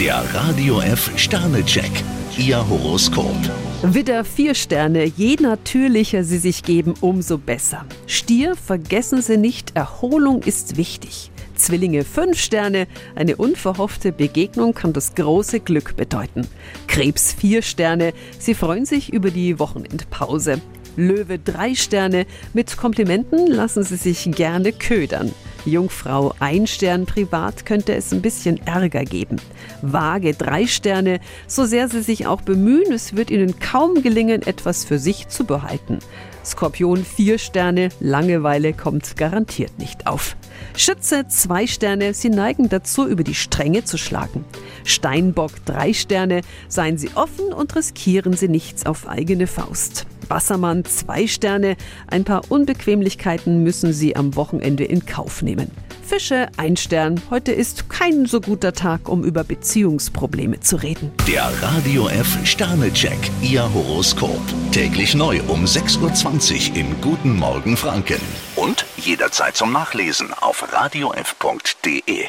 Der Radio F Sternecheck. Ihr Horoskop. Widder vier Sterne, je natürlicher Sie sich geben, umso besser. Stier, vergessen Sie nicht, Erholung ist wichtig. Zwillinge fünf Sterne, eine unverhoffte Begegnung kann das große Glück bedeuten. Krebs vier Sterne, Sie freuen sich über die Wochenendpause. Löwe drei Sterne, mit Komplimenten lassen Sie sich gerne ködern. Jungfrau ein Stern privat könnte es ein bisschen Ärger geben. Waage drei Sterne, so sehr Sie sich auch bemühen, es wird Ihnen kaum gelingen, etwas für sich zu behalten. Skorpion vier Sterne, Langeweile kommt garantiert nicht auf. Schütze zwei Sterne, Sie neigen dazu, über die Stränge zu schlagen. Steinbock drei Sterne, seien Sie offen und riskieren Sie nichts auf eigene Faust. Wassermann zwei Sterne, ein paar Unbequemlichkeiten müssen Sie am Wochenende in Kauf nehmen. Fische ein Stern, heute ist kein so guter Tag, um über Beziehungsprobleme zu reden. Der Radio F Sternecheck. Ihr Horoskop. Täglich neu um 6.20 Uhr im Guten Morgen Franken. Und jederzeit zum Nachlesen auf radiof.de.